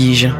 Kija.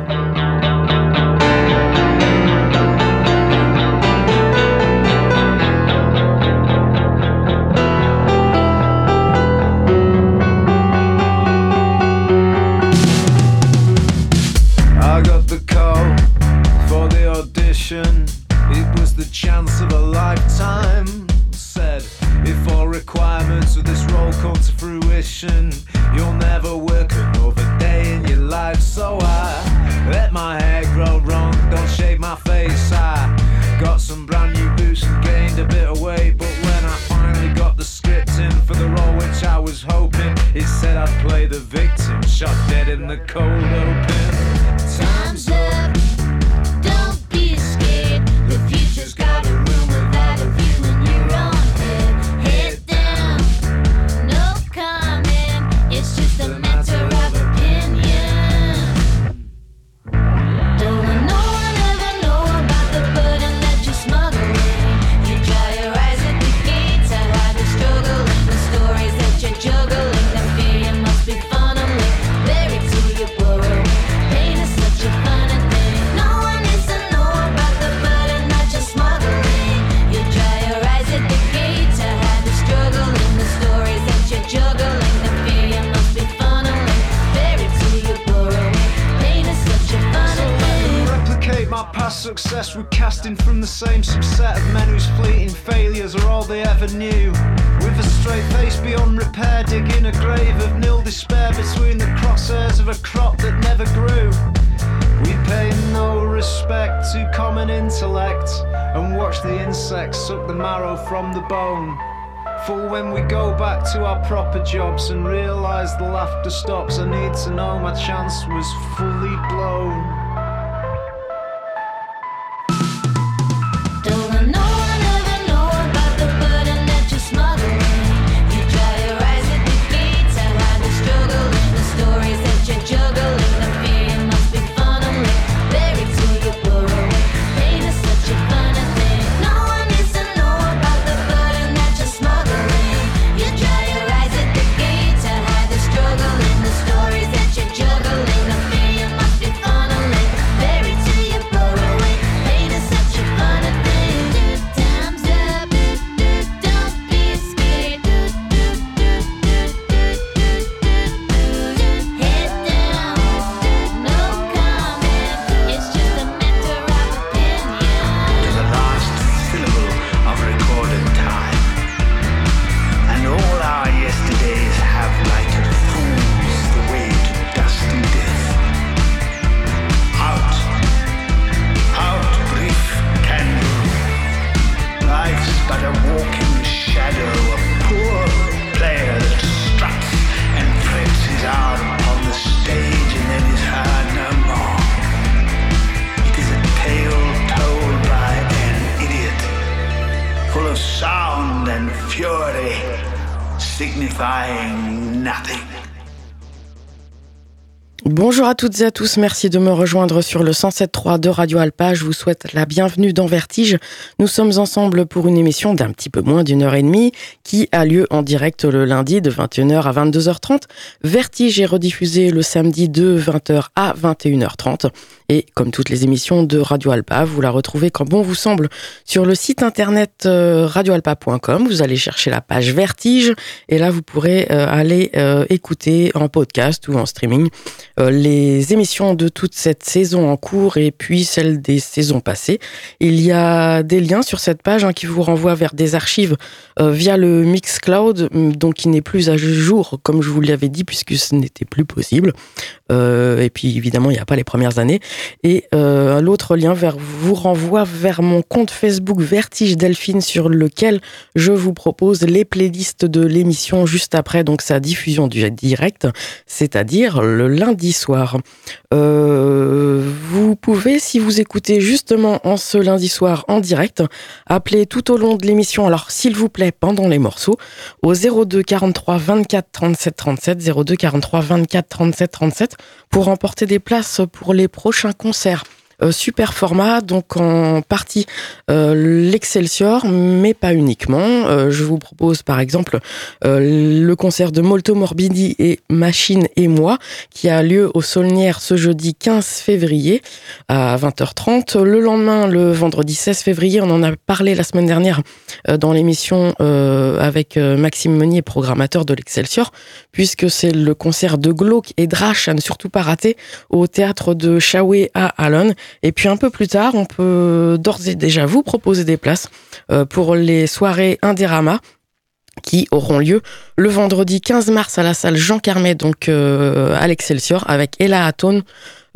we're casting from the same subset of men whose fleeting failures are all they ever knew. With a straight face beyond repair, digging a grave of nil despair between the crosshairs of a crop that never grew. We pay no respect to common intellect and watch the insects suck the marrow from the bone. For when we go back to our proper jobs and realize the laughter stops, I need to know my chance was fully blown. Toutes et à tous, merci de me rejoindre sur le 107.3 de Radio Alpa. Je vous souhaite la bienvenue dans Vertige. Nous sommes ensemble pour une émission d'un petit peu moins d'une heure et demie qui a lieu en direct le lundi de 21h à 22h30. Vertige est rediffusé le samedi de 20h à 21h30. Et comme toutes les émissions de Radio Alpa, vous la retrouvez quand bon vous semble sur le site internet euh, radioalpa.com. Vous allez chercher la page Vertige et là vous pourrez euh, aller euh, écouter en podcast ou en streaming les émissions de toute cette saison en cours et puis celles des saisons passées. Il y a des liens sur cette page hein, qui vous renvoient vers des archives via le Mixcloud, donc qui n'est plus à jour comme je vous l'avais dit puisque ce n'était plus possible. Et puis évidemment il n'y a pas les premières années. Et euh, l'autre lien vers, vous renvoie vers mon compte Facebook Vertige Delphine sur lequel je vous propose les playlists de l'émission juste après donc sa diffusion du direct, c'est-à-dire le lundi soir. Euh, vous pouvez, si vous écoutez justement en ce lundi soir en direct, appeler tout au long de l'émission, alors s'il vous plaît, pendant les morceaux, au 02 43 24 37 37, 02 43 24 37 37, pour remporter des places pour les prochains concert super format, donc en partie l'Excelsior, mais pas uniquement. je vous propose par exemple le concert de Molto Morbidi et Machine et moi, qui a lieu au Saulnières ce jeudi 15 février à 20h30. Le lendemain, le vendredi 16 février, on en a parlé la semaine dernière dans l'émission avec Maxime Meunier, programmateur de l'Excelsior, puisque c'est le concert de Glauque et Drache à ne surtout pas rater au théâtre de Shawé à Alon. Et puis un peu plus tard, on peut d'ores et déjà vous proposer des places euh, pour les soirées Indérama qui auront lieu le vendredi 15 mars à la salle Jean Carmet, donc euh, à l'Excelsior, avec Ella Atone,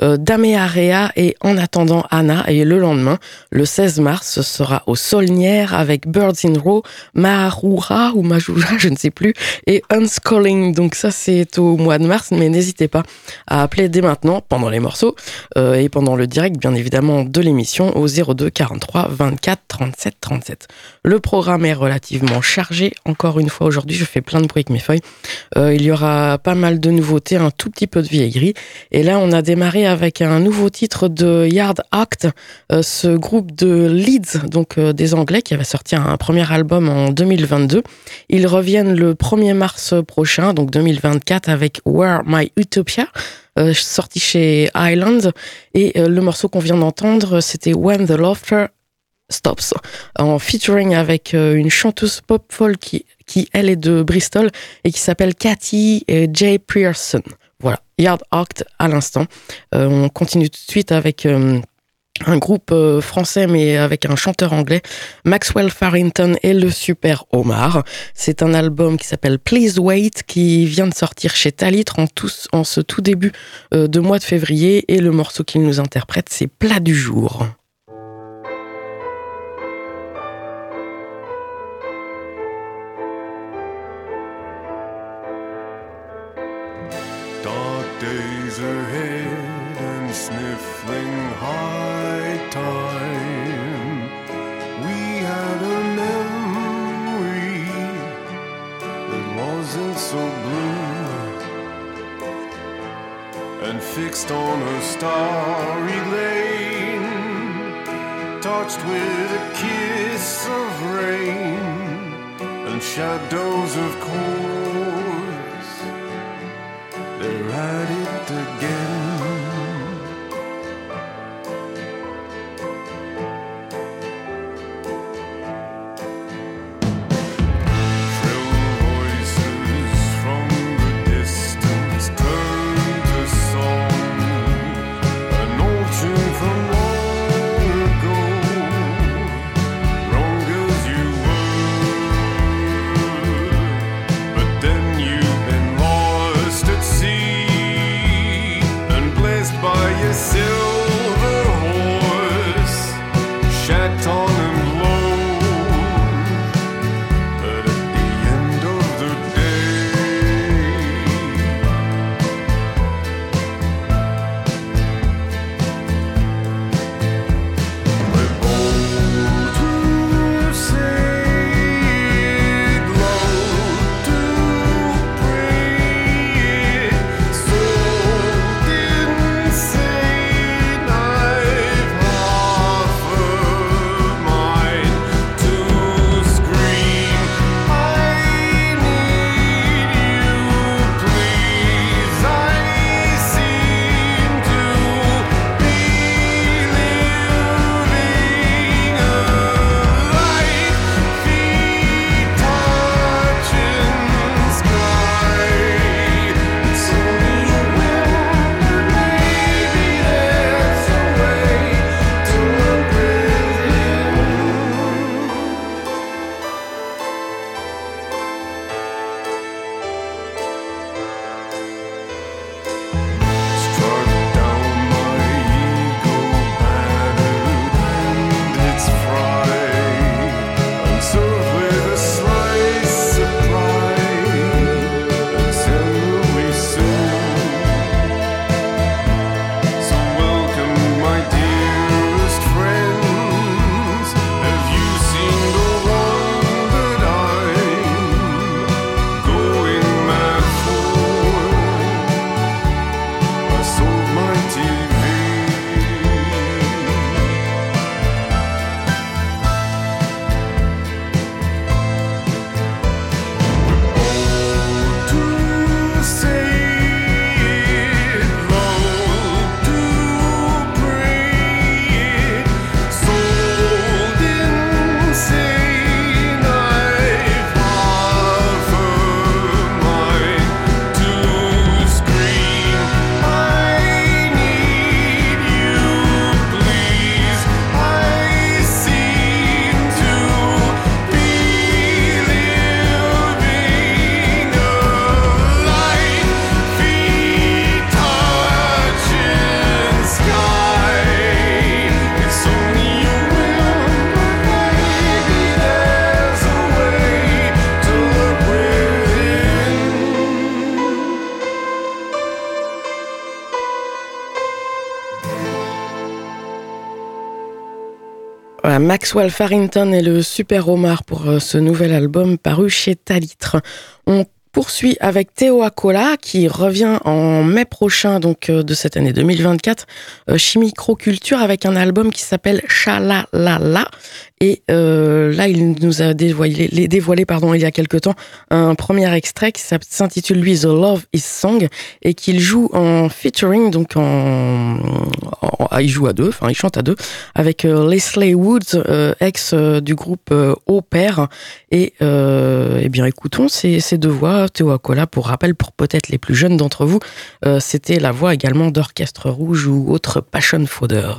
euh, Area et En attendant Anna. Et le lendemain, le 16 mars, ce sera au Solnière avec Birds in Row, Mahura ou Majura, je ne sais plus, et Unscalling. Donc ça, c'est au mois de mars, mais n'hésitez pas à appeler dès maintenant, pendant les morceaux, euh, et pendant le direct, bien évidemment, de l'émission au 02 43 24 37 37. Le programme est relativement chargé. Encore une fois, aujourd'hui, je fais plein de bruit avec mes feuilles. Euh, il y aura pas mal de nouveautés, un tout petit peu de vieillerie. Et là, on a démarré avec un nouveau titre de Yard Act, euh, ce groupe de Leeds, donc euh, des Anglais, qui avait sorti un premier album en 2022. Ils reviennent le 1er mars prochain, donc 2024, avec Where My Utopia. Euh, sorti chez Island et le morceau qu'on vient d'entendre c'était When the Laughter Stops en featuring avec une chanteuse pop folk qui, qui elle est de Bristol et qui s'appelle Cathy J. Pearson. Voilà, Yard Act à l'instant. Euh, on continue tout de suite avec euh, un groupe euh, français mais avec un chanteur anglais, Maxwell Farrington et le Super Omar. C'est un album qui s'appelle Please Wait qui vient de sortir chez Talitre en, en ce tout début de mois de février et le morceau qu'il nous interprète c'est Plat du jour. Dark days ahead and sniffling high time. We had a memory that wasn't so blue and fixed on a starry lane, touched with a kiss of rain and shadows of cold. to get Maxwell Farrington et le Super Omar pour euh, ce nouvel album paru chez Talitre. Poursuit avec Théo Acola qui revient en mai prochain donc euh, de cette année 2024 euh, Chimicroculture avec un album qui s'appelle Chalalala et euh, là il nous a dévoilé, dévoilé pardon il y a quelque temps un premier extrait qui s'intitule lui The Love Is Song et qu'il joue en featuring donc en, il joue à deux enfin il chante à deux avec Leslie Woods ex du groupe Au Père et eh bien écoutons ces deux voix Théo Acola, pour rappel, pour peut-être les plus jeunes d'entre vous, euh, c'était la voix également d'Orchestre Rouge ou autre Passion Fodder.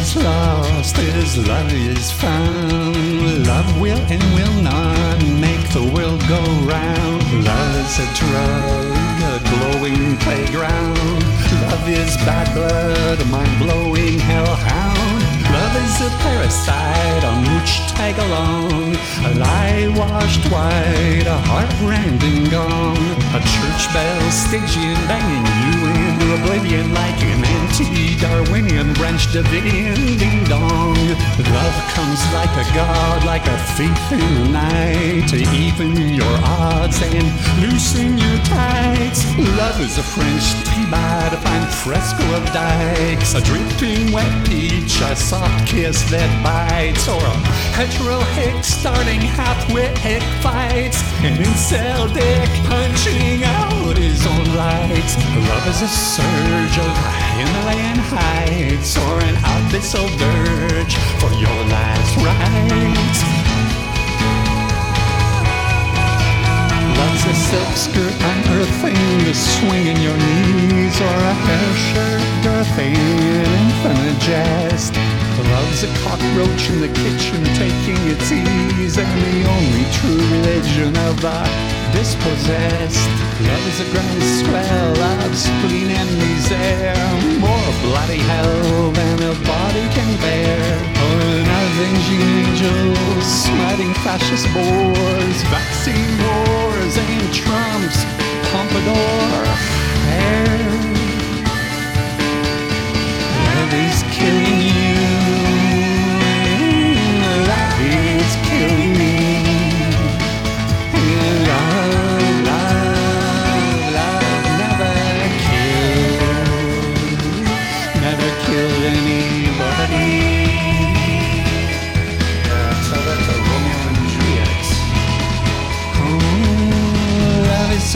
Is lost, is love is found. Love will and will not make the world go round. Love is a drug, a glowing playground. Love is bad blood, a mind blowing hellhound. Love is a parasite on which tag along. A lie washed white, a heart rending gone. A church bell Stygian banging you into oblivion like an anti-Darwinian branch Davidian ding dong. Love comes like a god, like a thief in the night to even your odds and loosen your tights. Love is a French tea-bag, a fine fresco of dikes, a drifting wet peach, a soft kiss that bites, or a hetero hick starting half-wit hick fights, an incel dick punching out his own lights. Love is a surge of Himalayan heights, or an abyssal dirge for your last rites. Love's a silk skirt unearthing the swing in your knees, or a hair shirt girthing an infinite jest. Love's a cockroach in the kitchen taking its ease, and the only true religion of the dispossessed. Love is a groundswell of spleen and misère, more bloody hell than a body can bear. An avenging angel smiting fascist bores, vaccine wars and Trump's pompadour hair. Love is killing you. Love is killing me.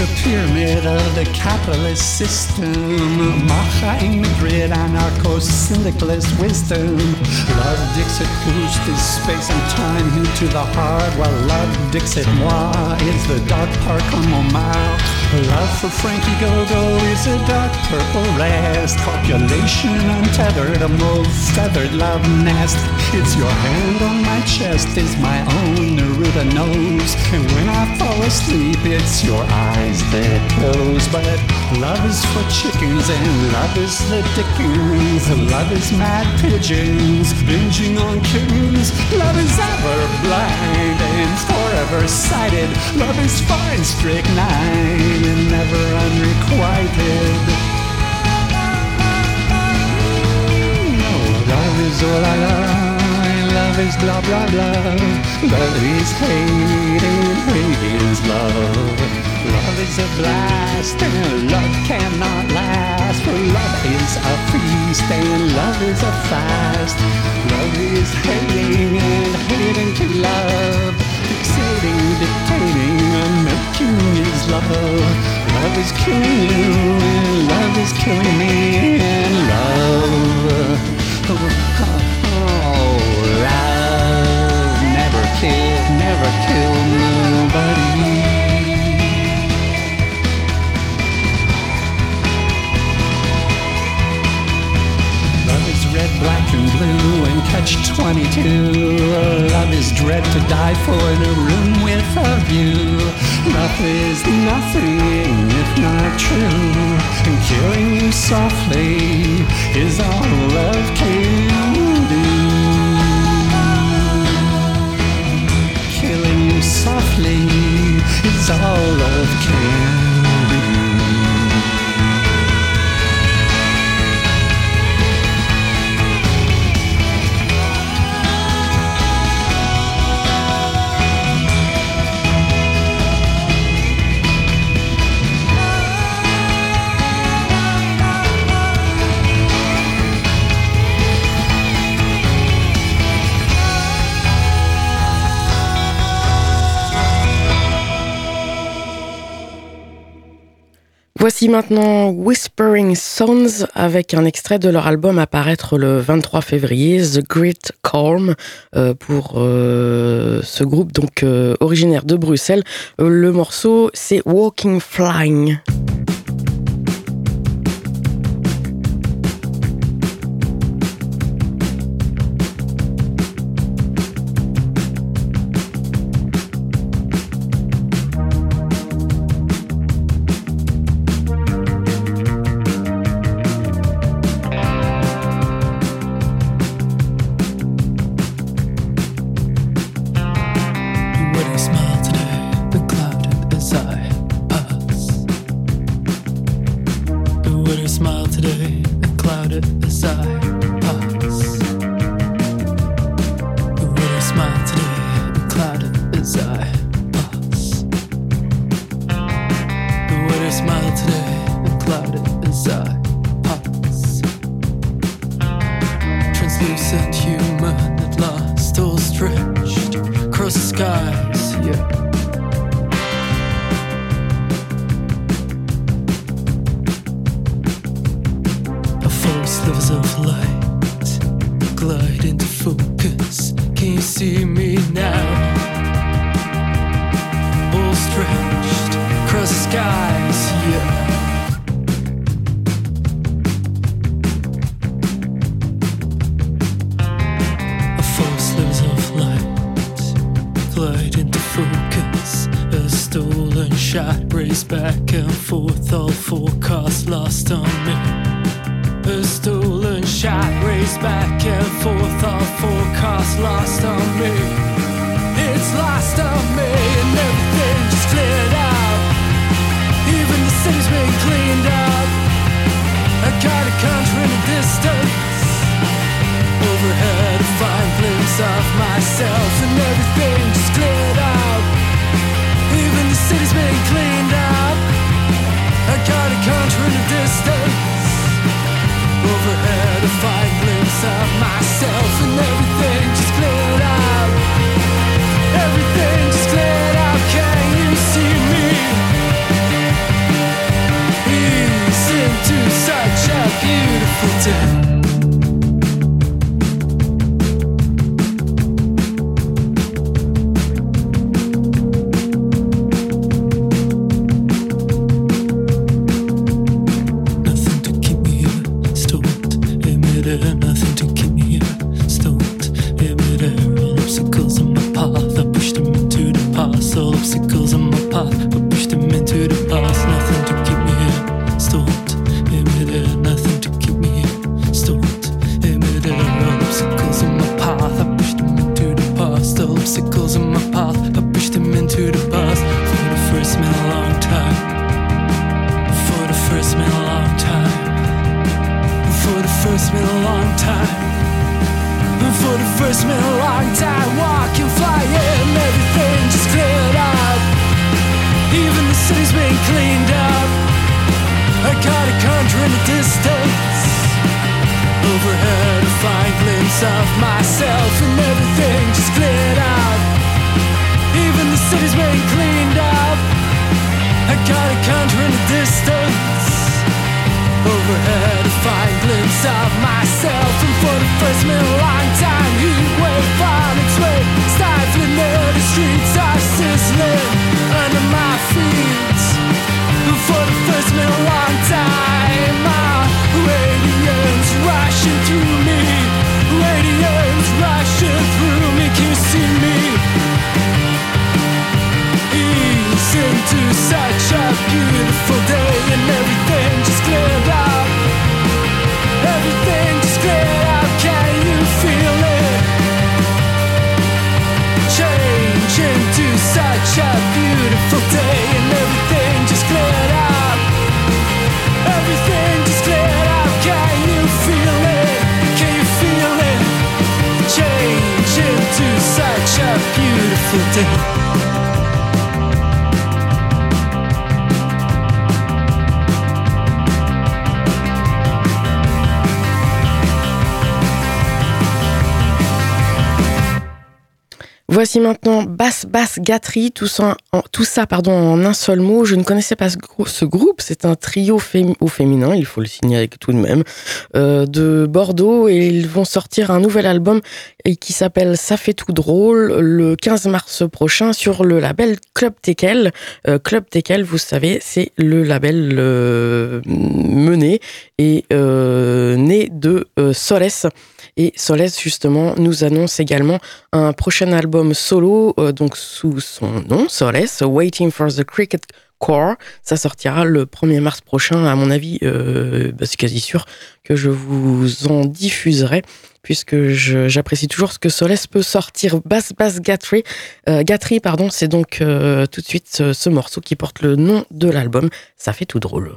A pyramid of the capitalist system. Macha in Madrid, anarcho-syndicalist wisdom. Love Dixit Proust is space and time into the heart, while love Dixit moi is the dark park on Montmartre. Love for Frankie Go-Go is a dark purple rest. Population untethered, a mauve feathered love nest. It's your hand on my chest, is my own Neruda nose. And when I fall asleep, it's your eyes that close. But love is for chickens, and love is the dickens. Love is mad pigeons, binging on kittens. Love is ever blind and forever sighted. Love is fine, strychnine, and never unrequited. No, love is all I love. Love is blah blah blah. Love is hate and hate is love. Love is a blast and love cannot last. For love is a feast and love is a fast. Love is hating and hating to love. Fixating, dictating, and making is love. Love is killing you and love is killing me and love. Oh, oh, kill, never kill nobody. Love is red, black, and blue, and catch 22. Love is dread to die for in a room with a view. Love is nothing if not true, and killing you softly is all love can. play is all of care. Voici maintenant Whispering Sons avec un extrait de leur album à paraître le 23 février, The Great Calm, euh, pour euh, ce groupe donc euh, originaire de Bruxelles. Le morceau c'est Walking Flying. back and forth, all forecasts lost on me. A stolen shot raced back and forth, all forecasts lost on me. It's lost on me, and everything just cleared out. Even the city's been cleaned up. I got a country in the distance. Overhead, a fine glimpse of myself. distance overhead, a fine glimpse of myself. And for the first in a long time, heat wave found its way, stifling there. The streets are sizzling under my feet. And for the first in a long time, my radiance rushing through me, radiance rushing through. such a beautiful day and everything just cleared up. Everything just cleared up. Can you feel it? Change into such a beautiful day and everything just cleared up. Everything just cleared up. Can you feel it? Can you feel it? Change into such a beautiful day. Voici maintenant Basse Basse Gatterie, tout ça, en, pardon, en un seul mot. Je ne connaissais pas ce, groupe, c'est un trio au féminin, il faut le signaler tout de même, euh, de Bordeaux et ils vont sortir un nouvel album qui s'appelle Ça fait tout drôle le 15 mars prochain sur le label Club Tekel. Euh, Club Tekel, vous savez, c'est le label euh, mené et euh, né de Soles. Et Soles, justement, nous annonce également un prochain album solo, euh, donc sous son nom, Soles, Waiting for the Cricket Core. Ça sortira le 1er mars prochain, à mon avis, euh, bah, c'est quasi sûr que je vous en diffuserai, puisque j'apprécie toujours ce que Soles peut sortir. Bass Bass Gatry, euh, pardon, c'est donc tout de suite ce morceau qui porte le nom de l'album. Ça fait tout drôle.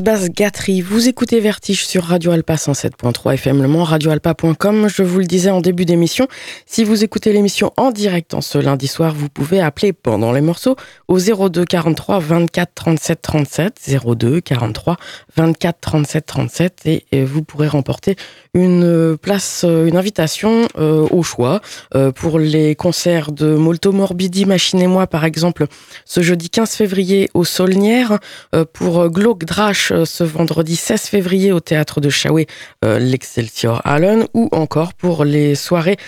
Basse Gatterie, vous écoutez Vertige sur Radio Alpa 107.3 FM Le Mans, radioalpa.com. Je vous le disais en début d'émission, si vous écoutez l'émission en direct en ce lundi soir, vous pouvez appeler pendant les morceaux au 02 43 24 37 37, 02 43 24 37 37 et, vous pourrez remporter une place, une invitation euh, au choix euh, pour les concerts de Molto Morbidi, Machine et moi par exemple ce jeudi 15 février au Saulnières, euh, pour Glauque Drach euh, ce vendredi 16 février au théâtre de Chaoué, euh, l'Excelsior Allen, ou encore pour les soirées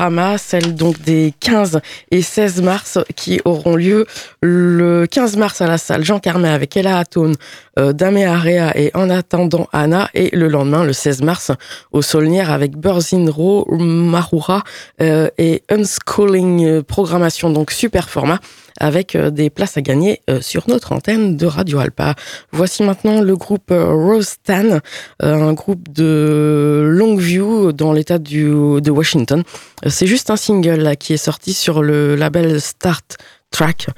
Indérama, celles donc des 15 et 16 mars qui auront lieu le 15 mars à la salle Jean Carmet avec Ella Atone, euh, Damé Area et En attendant Anna, et le lendemain, le 16 mars, au Saulnières avec Burzinro, Marura et Unschooling Programmation, donc super format avec des places à gagner sur notre antenne de Radio Alpa. Voici maintenant le groupe euh, Rostan, un groupe de Longview dans l'état de Washington. C'est juste un single qui est sorti sur le label Start Track,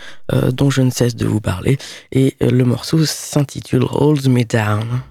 dont je ne cesse de vous parler, et le morceau s'intitule Hold Me Down.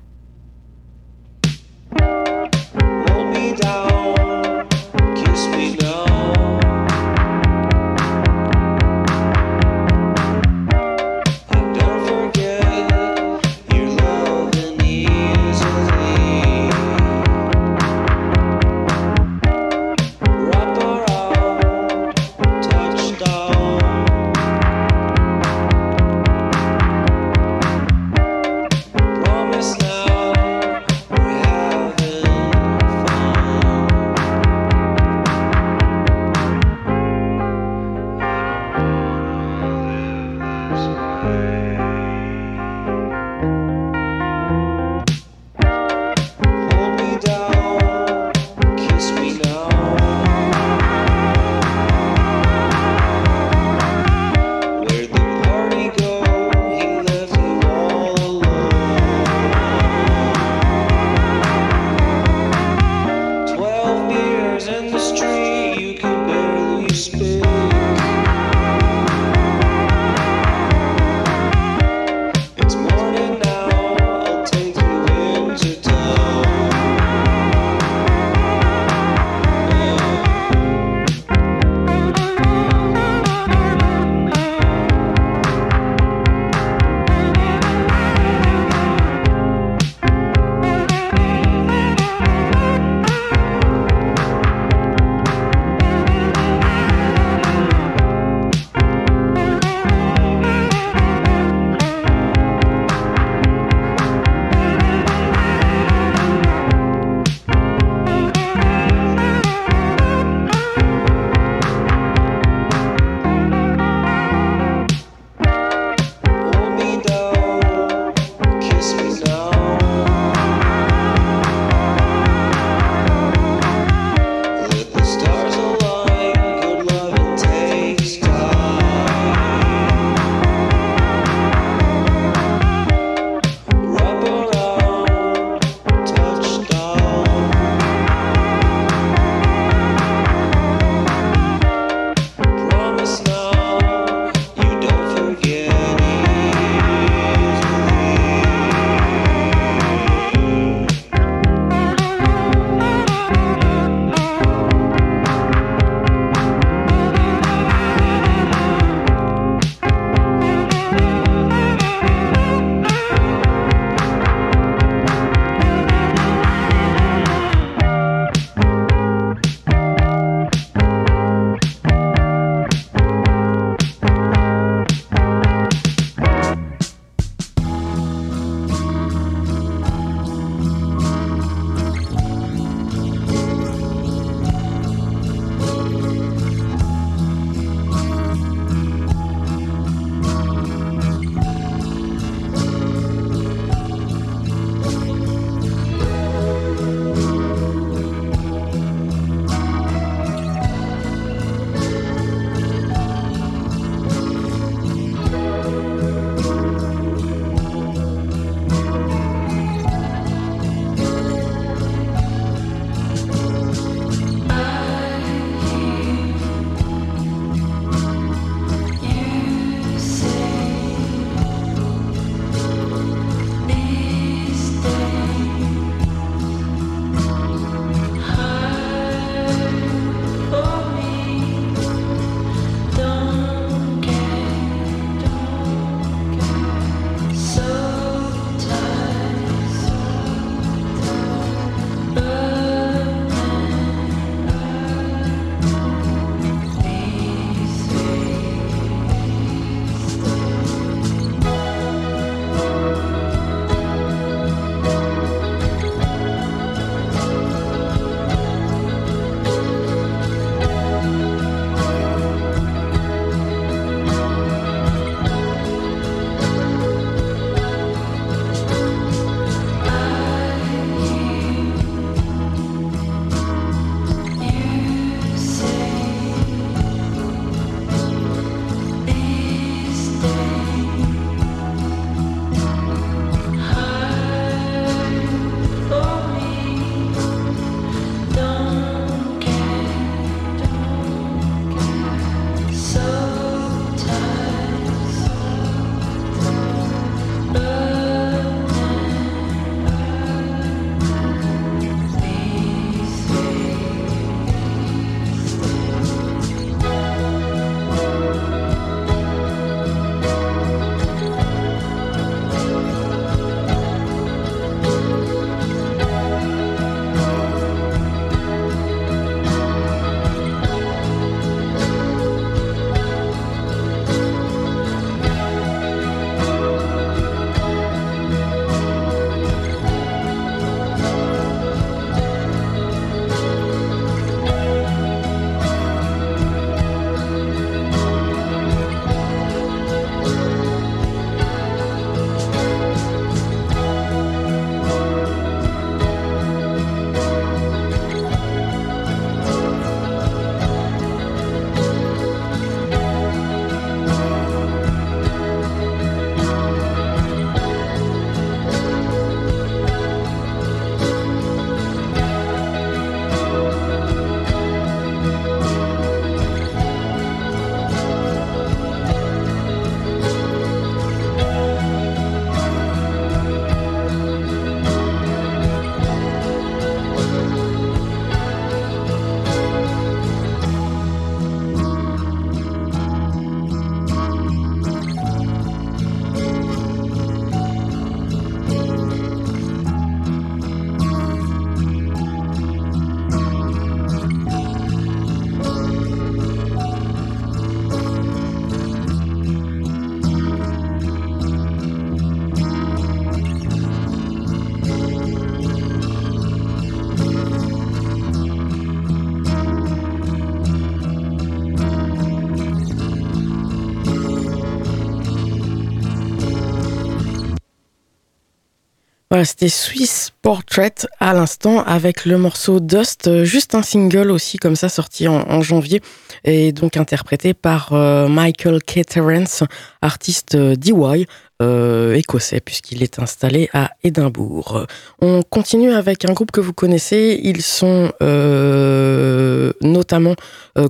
Voilà, c'était Swiss Portrait à l'instant avec le morceau Dust, euh, juste un single aussi comme ça sorti en, janvier et donc interprété par euh, Michael K. Terrence, artiste euh, DY, euh, écossais puisqu'il est installé à Édimbourg. On continue avec un groupe que vous connaissez. Ils sont euh, notamment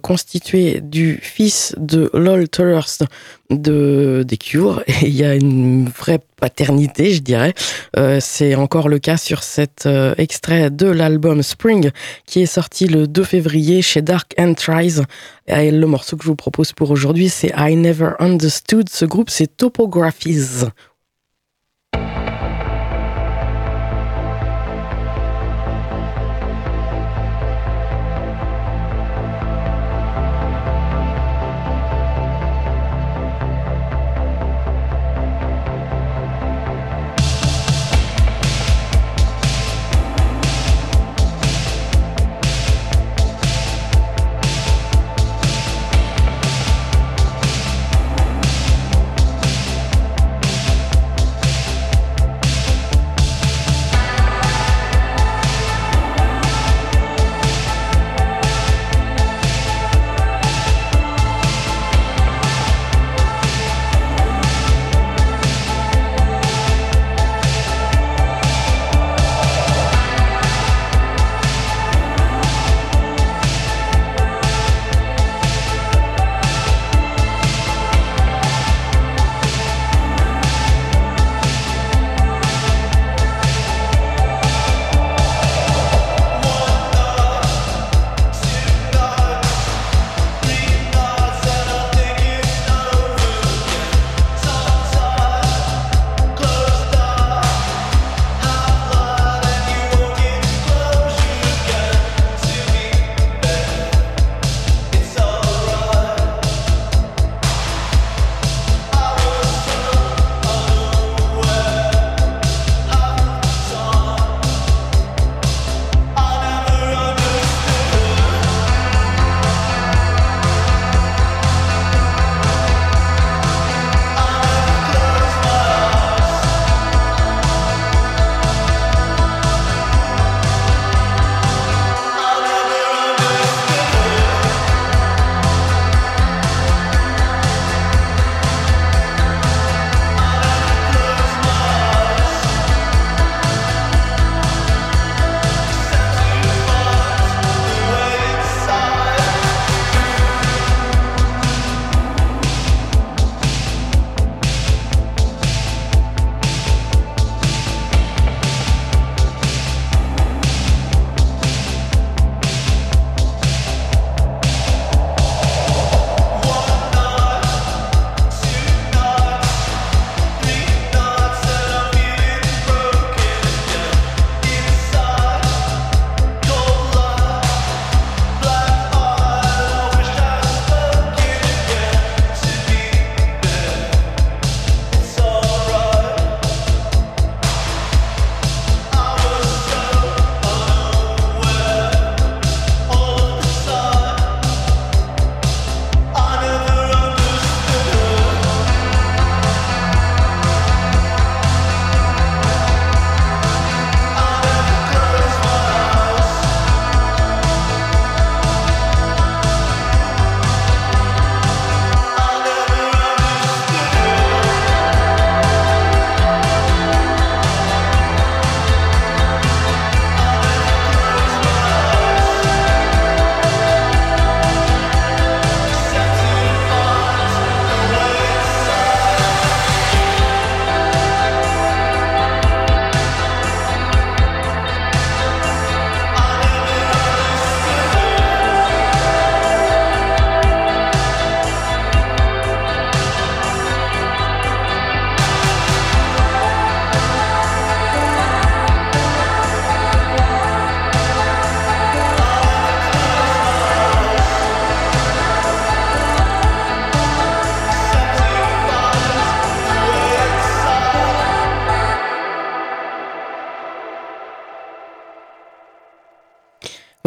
constitués du fils de Lol Tolhurst de des Cure et il y a une vraie paternité, je dirais. C'est encore le cas sur cet extrait de l'album Spring qui est sorti le 2 février chez Dark Entries. Et le morceau que je vous propose pour aujourd'hui, c'est I Never Understood. Ce groupe, c'est Topographies.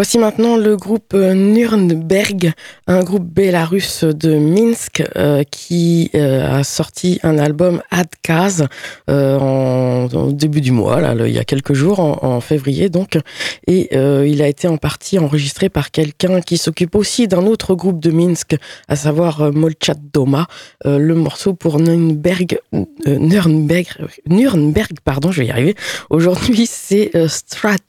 Voici maintenant le groupe euh, Nürnberg, un groupe bélarusse de Minsk euh, qui euh, a sorti un album Adkaz euh, en, début du mois, là, il y a quelques jours, en, février donc, et il a été en partie enregistré par quelqu'un qui s'occupe aussi d'un autre groupe de Minsk, à savoir Molchat Doma. Le morceau pour Nürnberg, Nürnberg, Nürnberg, pardon, je vais y arriver. Aujourd'hui, c'est Stratch.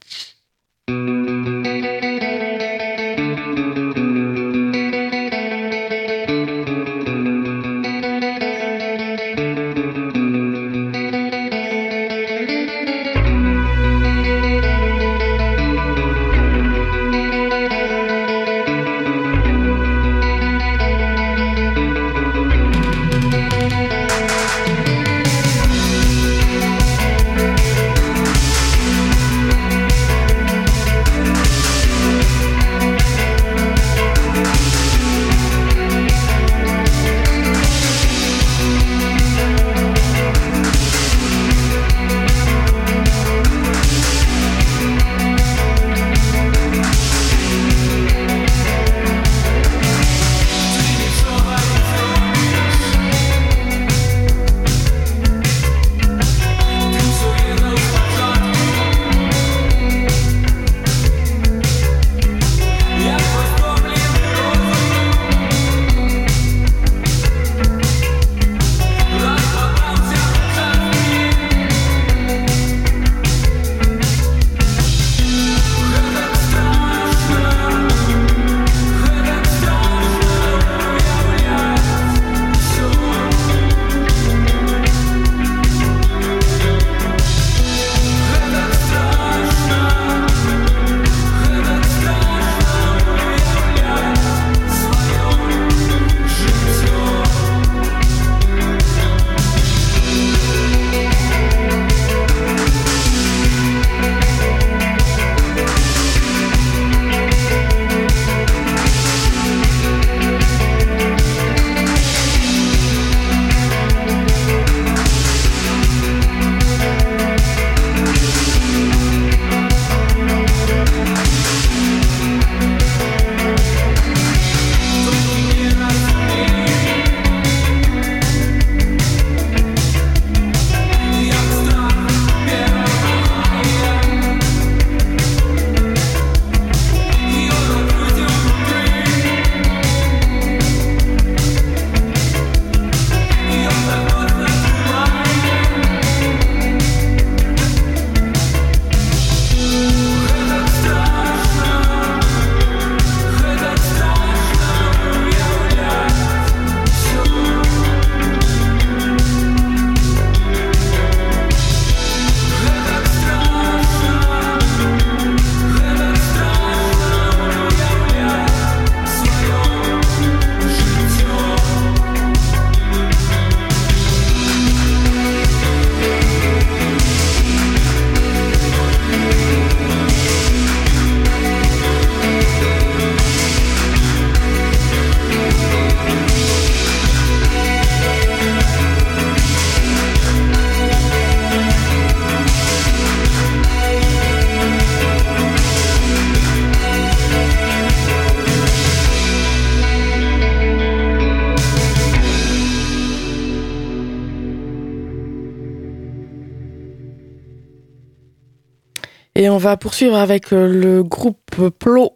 Et on va poursuivre avec euh, le groupe Plo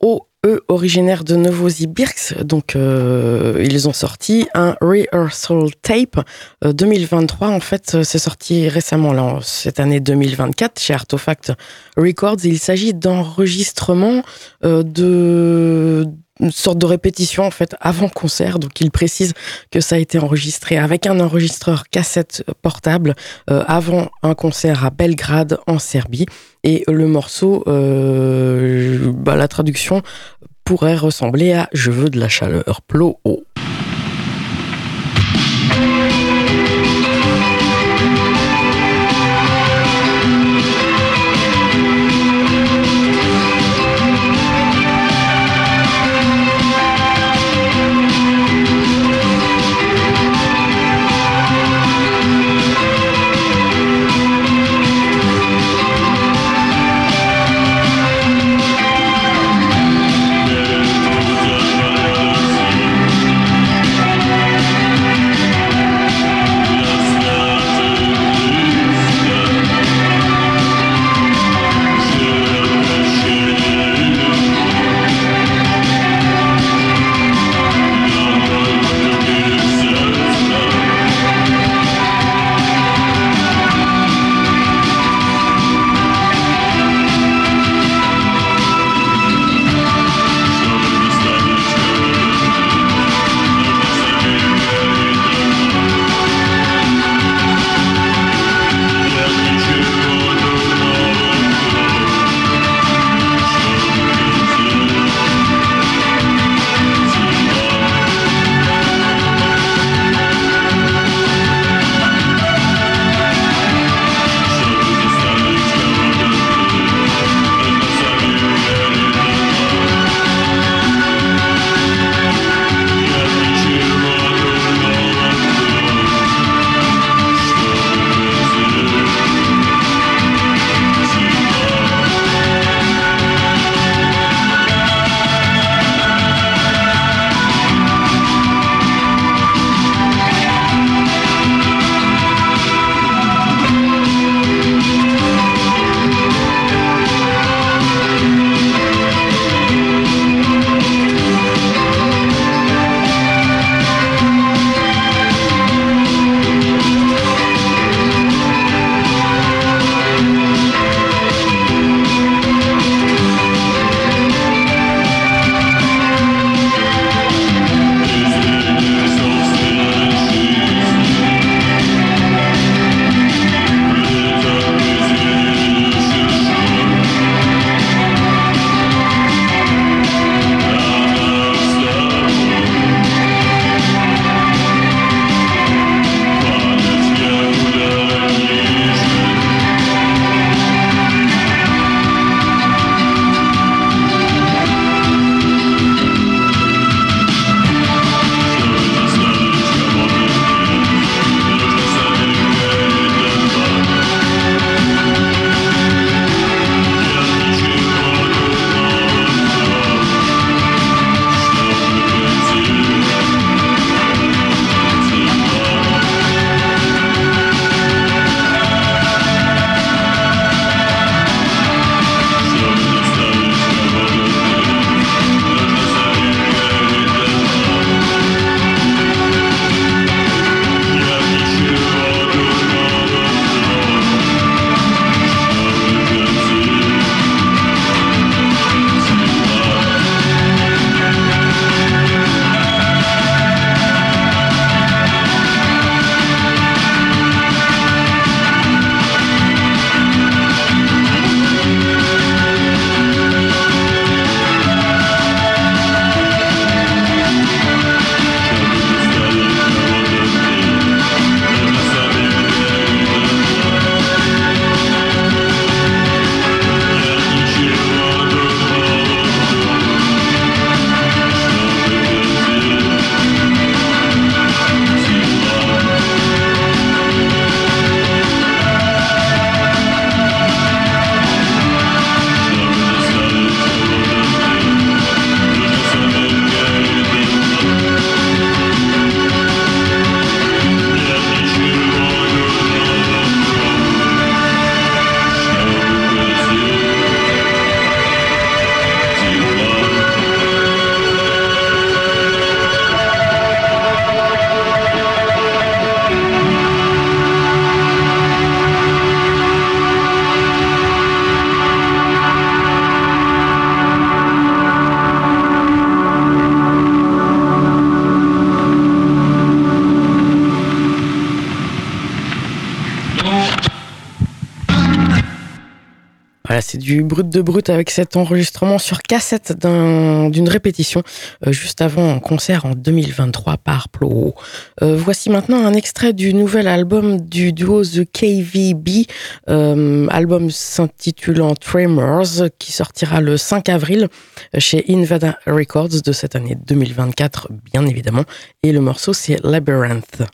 eux originaires de Novosibirsk. Donc, euh, ils ont sorti un rehearsal tape euh, 2023. En fait, c'est sorti récemment, là, cette année 2024, chez Artefact Records. Il s'agit d'enregistrements euh, de une sorte de répétition en fait avant concert. Donc il précise que ça a été enregistré avec un enregistreur cassette portable euh, avant un concert à Belgrade en Serbie. Et le morceau, euh, bah, la traduction pourrait ressembler à Je veux de la chaleur, plo haut. Voilà, du brut de brut avec cet enregistrement sur cassette d'une répétition euh, juste avant un concert en 2023 par Plo. Euh, voici maintenant un extrait du nouvel album du duo The KVB, euh, album s'intitulant Tremors, qui sortira le 5 avril chez Invada Records de cette année 2024, bien évidemment. Et le morceau, c'est Labyrinth.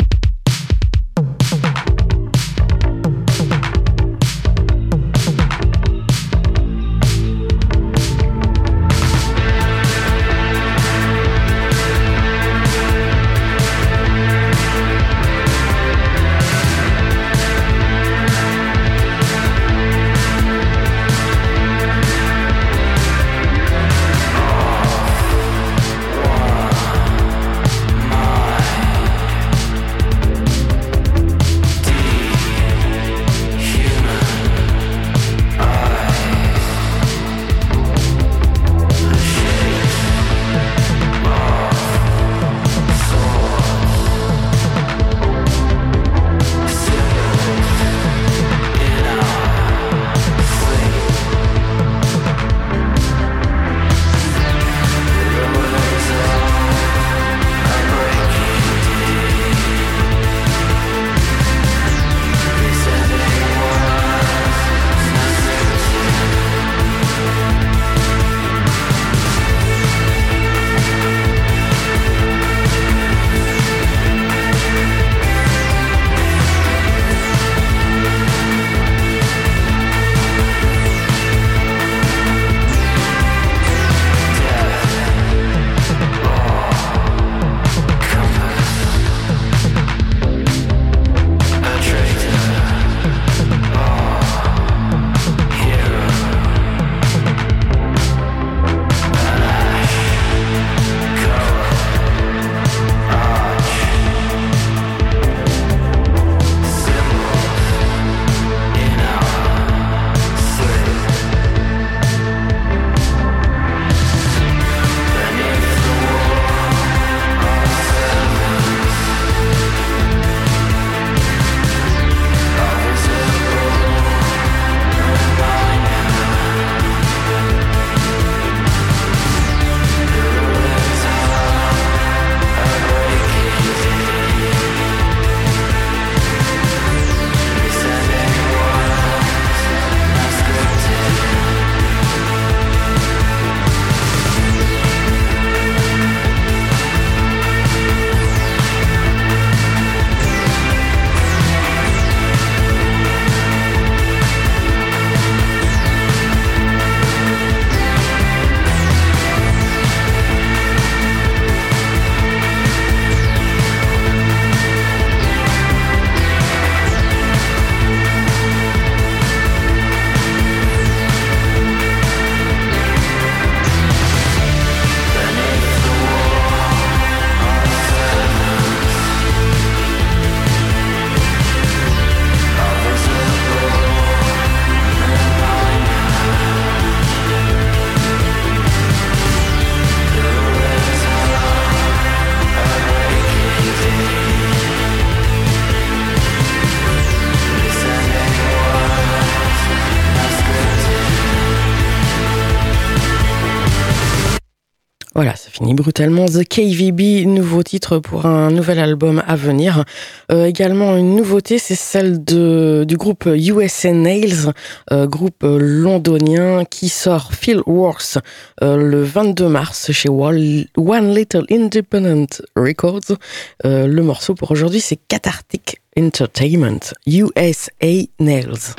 Brutalement. The KVB, nouveau titre pour un nouvel album à venir. Euh, également une nouveauté, c'est celle de, du groupe USA Nails, euh, groupe londonien qui sort Phil Works euh, le 22 mars chez One Little Independent Records. le morceau pour aujourd'hui, c'est Cathartic Entertainment, USA Nails.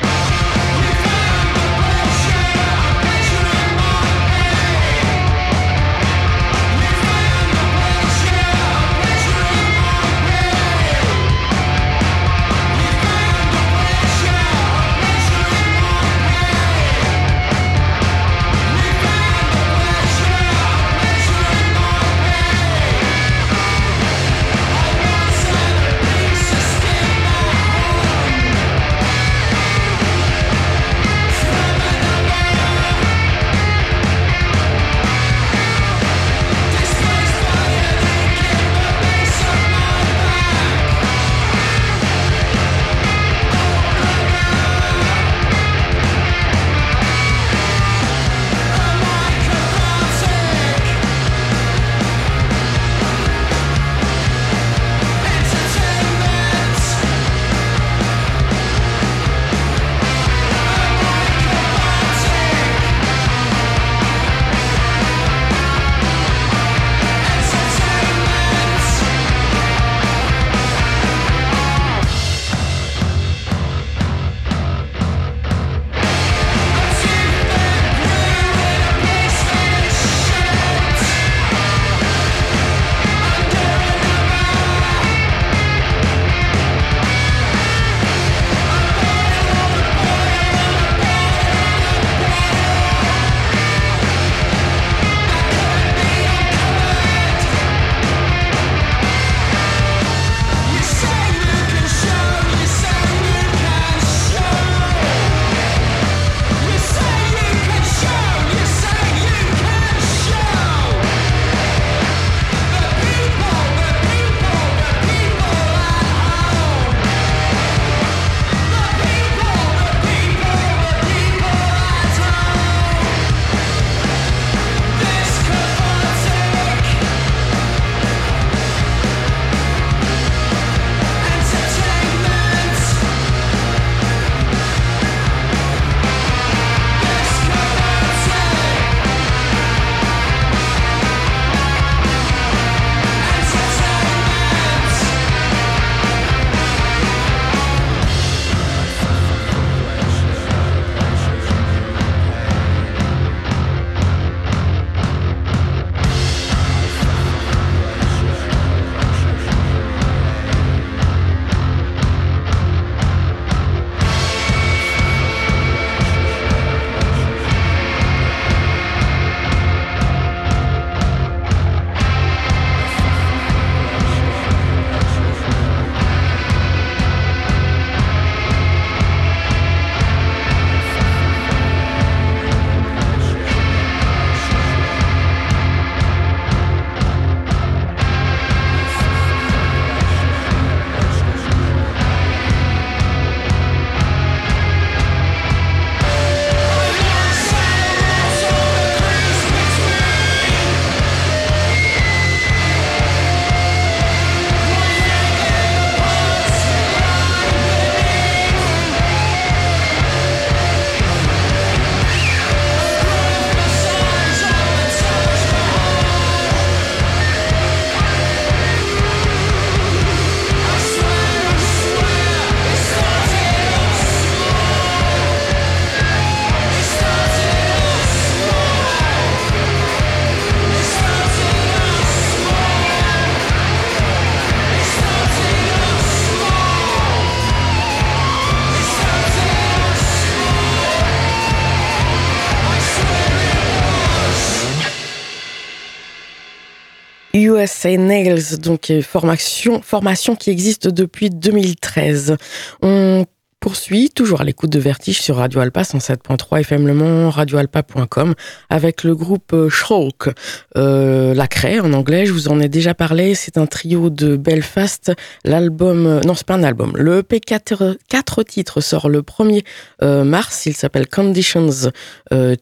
USA Nails, donc formation, formation qui existe depuis 2013. On poursuit, toujours à l'écoute de Vertige sur Radio Alpa 107.3 FM Le Mans, radioalpa.com, avec le groupe euh, Shulk. Euh, la craie en anglais, je vous en ai déjà parlé, c'est un trio de Belfast. L'album, euh, non c'est pas un album, le EP 4, 4 titres sort le 1er euh, mars, il s'appelle Conditions 2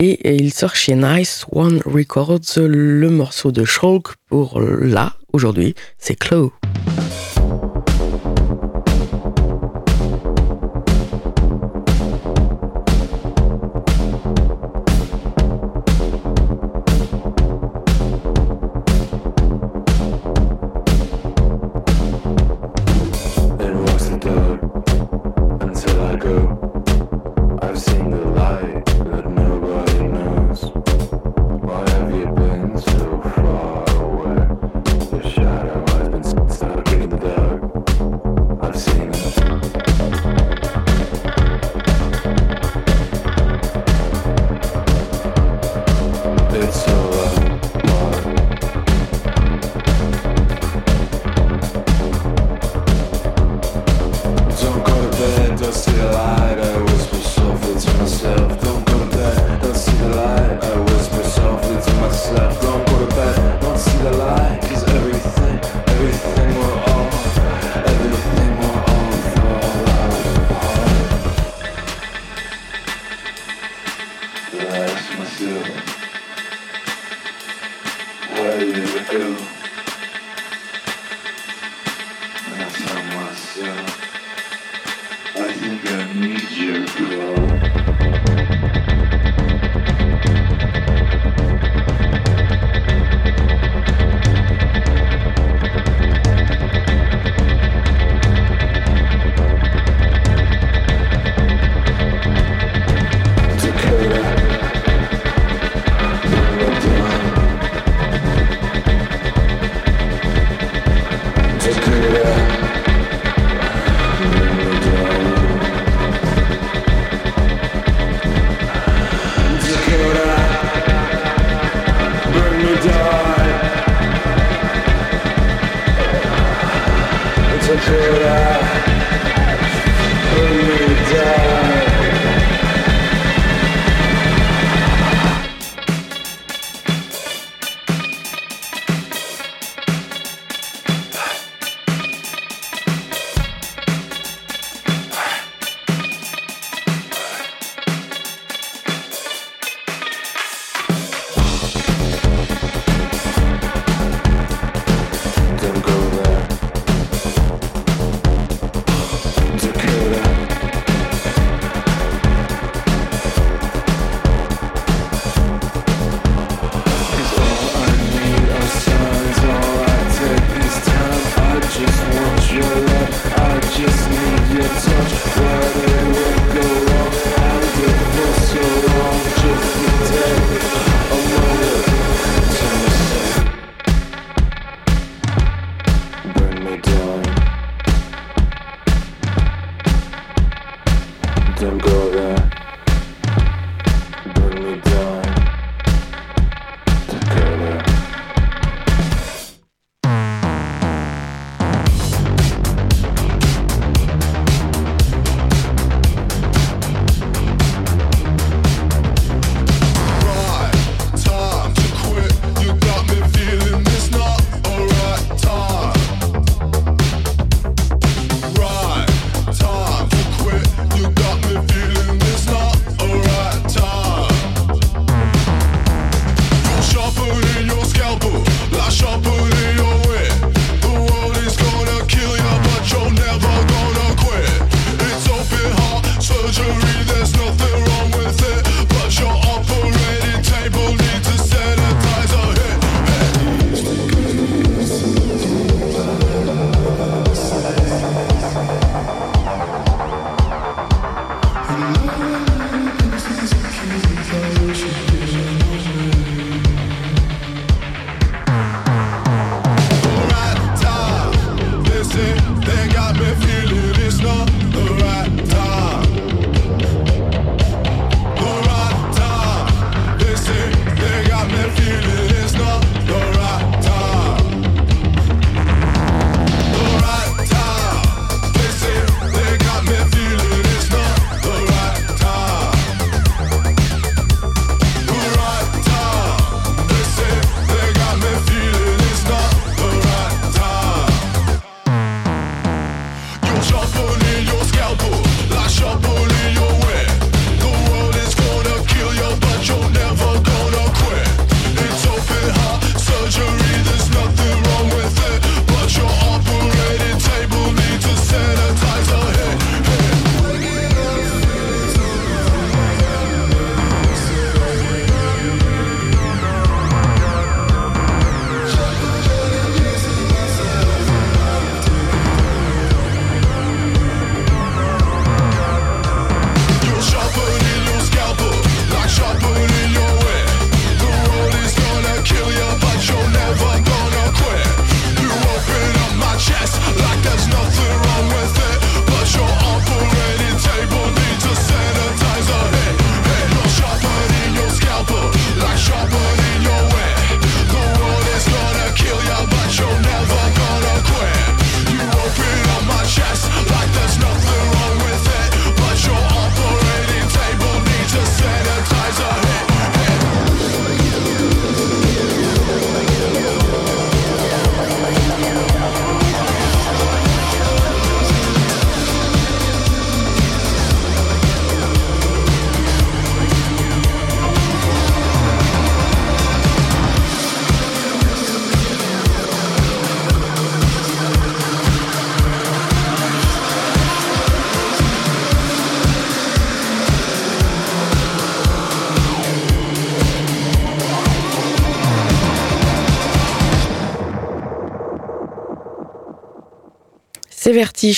et, il sort chez Nice One Records. Le morceau de Shulk pour là, aujourd'hui, c'est Clo.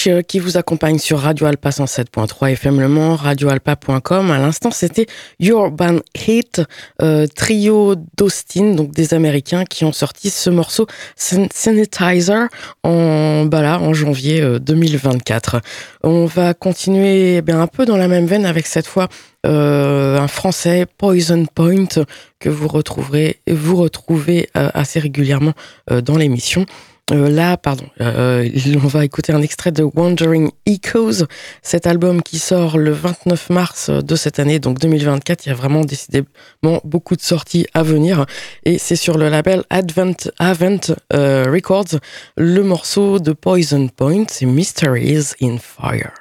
Euh, qui vous accompagne sur Radio Alpa 107.3 FM Le Mans, radioalpa.com. À l'instant, c'était Urban Hit, euh, trio d'Austin, donc des Américains qui ont sorti ce morceau Sanitizer en, bah en janvier 2024. Euh, On va continuer eh bien, un peu dans la même veine avec cette fois euh, un français, Poison Point, que vous retrouverez, vous retrouvez assez régulièrement dans l'émission. Euh, là, pardon, euh, on va écouter un extrait de Wandering Echoes, cet album qui sort le 29 mars de cette année, donc 2024. Il y a vraiment décidément beaucoup de sorties à venir, et c'est sur le label Advent, Avent euh, Records. Le morceau de Poison Point, Mysteries in Fire.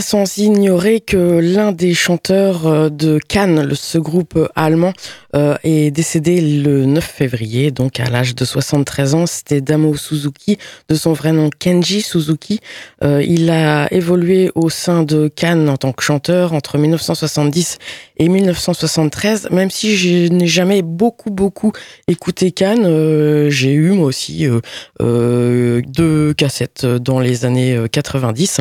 Sans ignorer que l'un des chanteurs euh, de Cannes, ce groupe allemand, euh, est décédé le 9 février, donc à l'âge de 73 ans. C'était Damo Suzuki, de son vrai nom Kenji Suzuki. Euh, il a évolué au sein de Cannes en tant que chanteur entre 1970 et 1973. Même si je n'ai jamais beaucoup, beaucoup écouté Cannes, euh, j'ai eu moi aussi deux cassettes dans les années 90.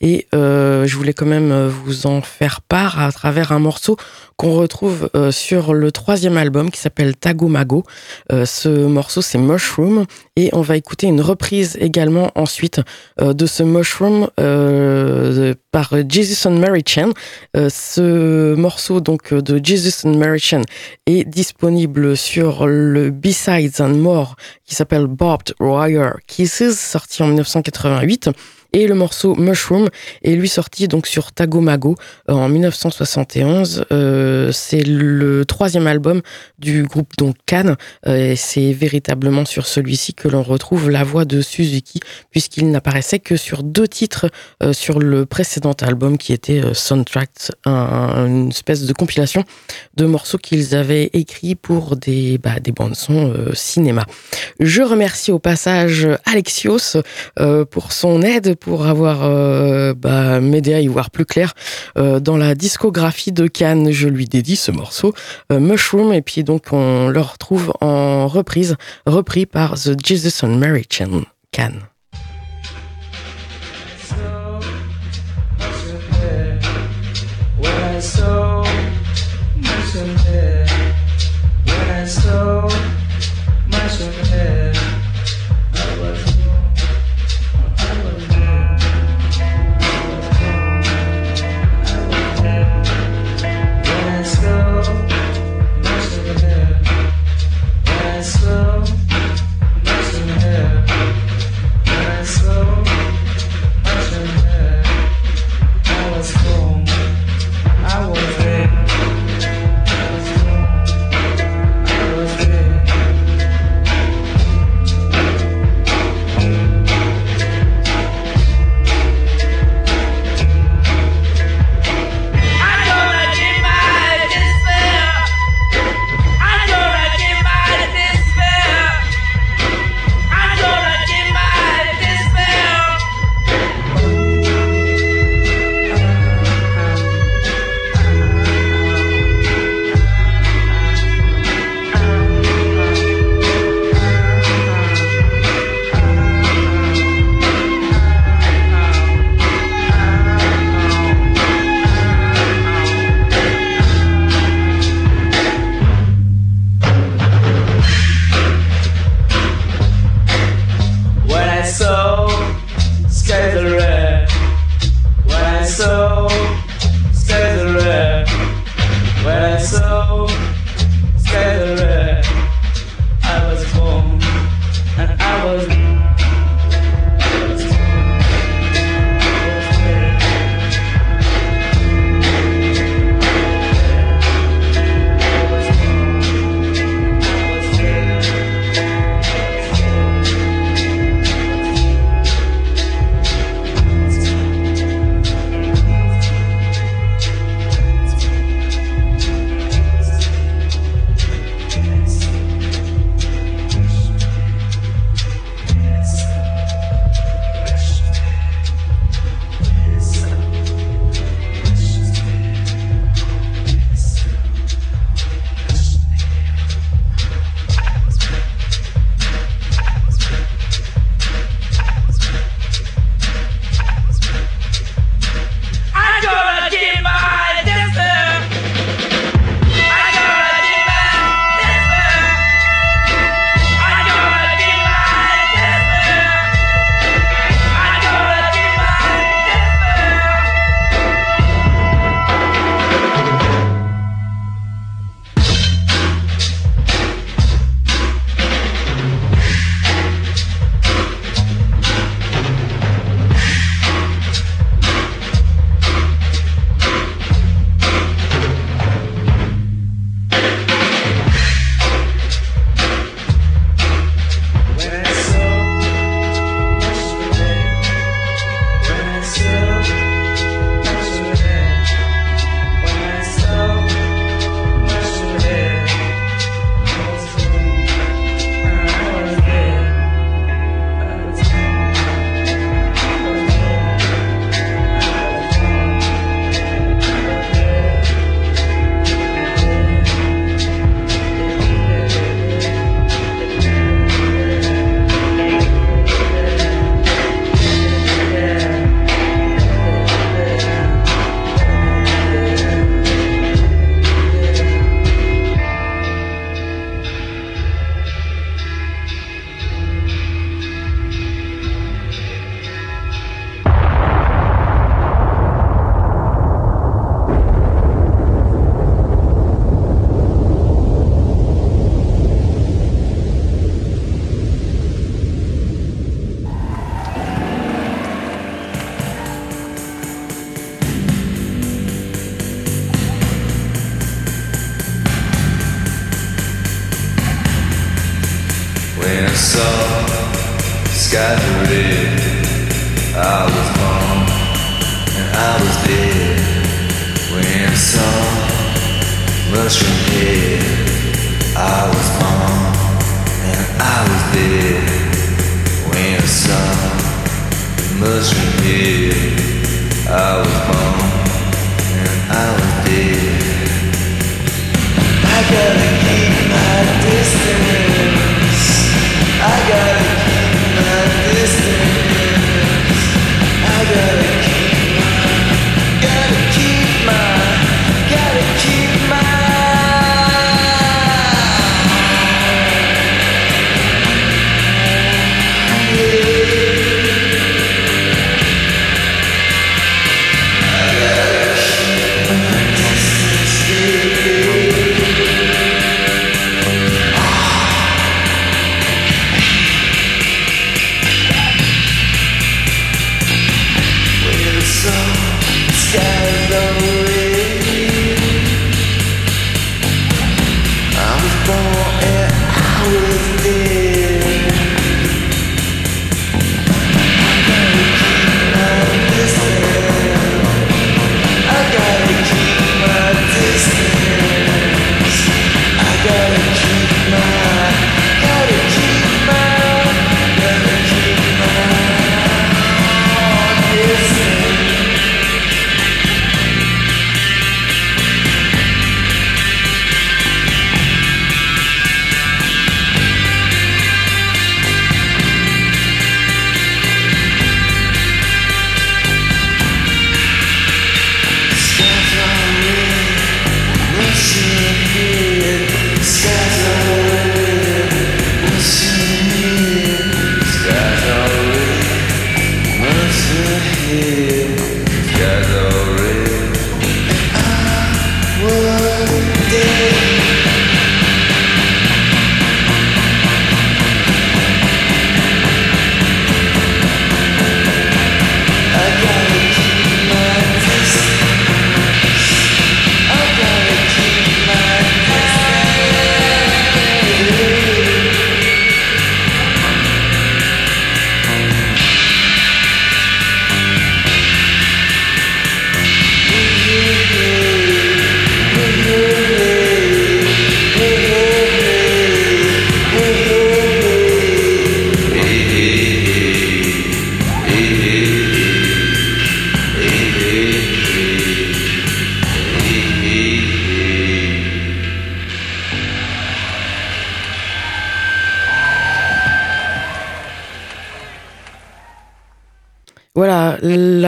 Et je voulais quand même vous en faire part à travers un morceau qu'on retrouve euh, sur le troisième album qui s'appelle Tagomago. Euh, ce morceau, c'est Mushroom. Et on va écouter une reprise également ensuite euh, de ce Mushroom par Jesus and Mary Chen. ce morceau donc de Jesus and Mary Chen est disponible sur le B-Sides and More qui s'appelle Barbed Wire Kisses, sorti en 1988 et le morceau Mushroom est lui sorti donc sur Tagomago euh, en 1971. Euh, c'est le troisième album du groupe Cannes euh, et c'est véritablement sur celui-ci que l'on retrouve la voix de Suzuki puisqu'il n'apparaissait que sur deux titres sur le précédent album qui était Soundtrack, une espèce de compilation de morceaux qu'ils avaient écrits pour des, bah, des bandes son cinéma. Je remercie au passage Alexios pour son aide pour avoir euh, bah, m'aider à y voir plus clair euh, dans la discographie de Cannes. Je lui dédie ce morceau euh, Mushroom et puis donc on le retrouve en reprise, repris par The Jesus and Mary Chain Cannes.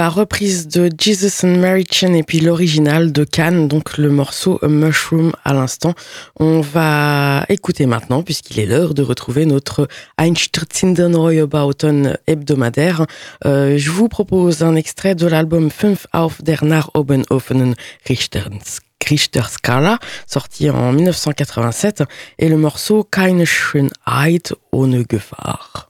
La reprise de Jesus and Mary Chain et puis l'original de Cannes, donc le morceau Mushroom à l'instant. On va écouter maintenant, puisqu'il est l'heure de retrouver notre Einstürzen Royabauten hebdomadaire. Euh, je vous propose un extrait de l'album Fünf auf der nach oben offenen Richterskala, sorti en 1987, et le morceau Keine Schönheit ohne Gefahr.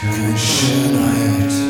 Kein Schönheit.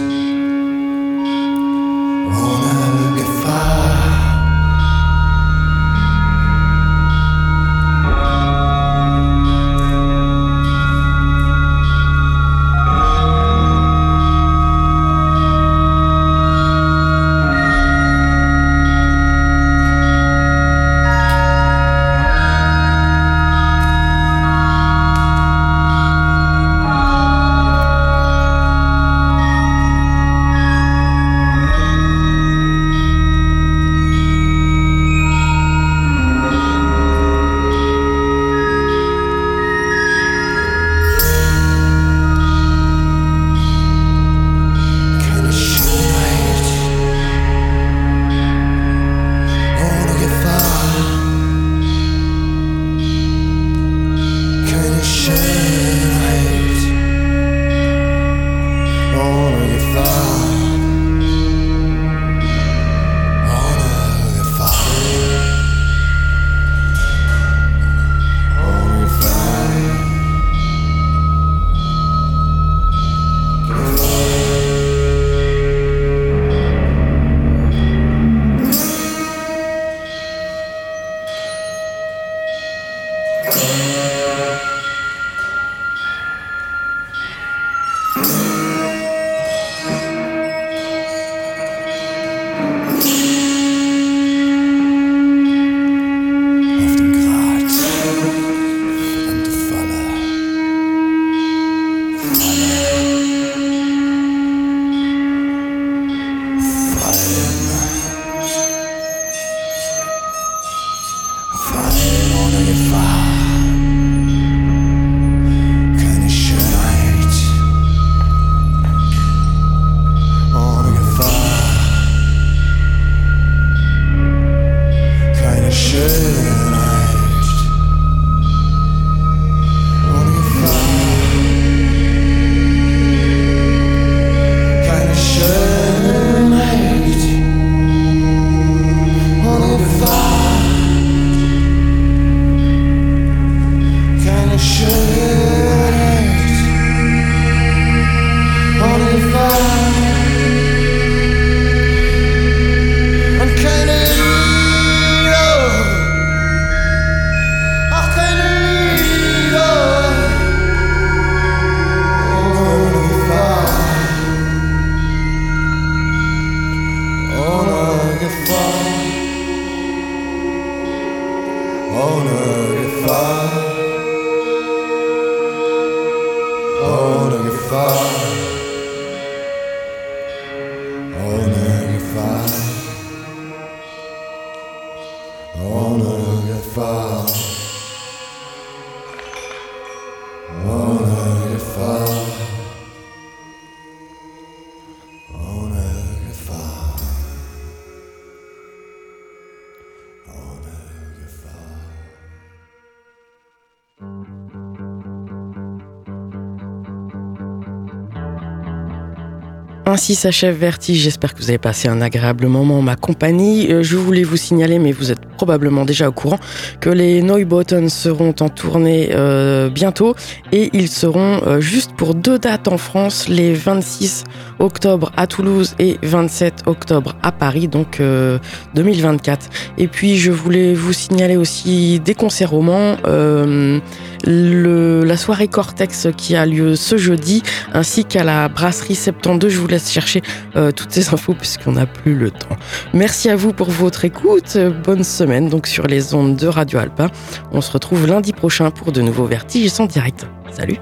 Ainsi s'achève Vertige. J'espère que vous avez passé un agréable moment en ma compagnie. Euh, je voulais vous signaler, mais vous êtes probablement déjà au courant, que les Neubotten seront en tournée euh, bientôt et ils seront euh, juste pour deux dates en France, les 26 octobre à Toulouse et 27 octobre à Paris, donc 2024. Et puis je voulais vous signaler aussi des concerts romans le, la soirée Cortex qui a lieu ce jeudi, ainsi qu'à la brasserie 72. Je vous laisse chercher euh, toutes ces infos puisqu'on n'a plus le temps. Merci à vous pour votre écoute. Bonne semaine donc sur les ondes de Radio Alpa. On se retrouve lundi prochain pour de nouveaux vertiges en direct. Salut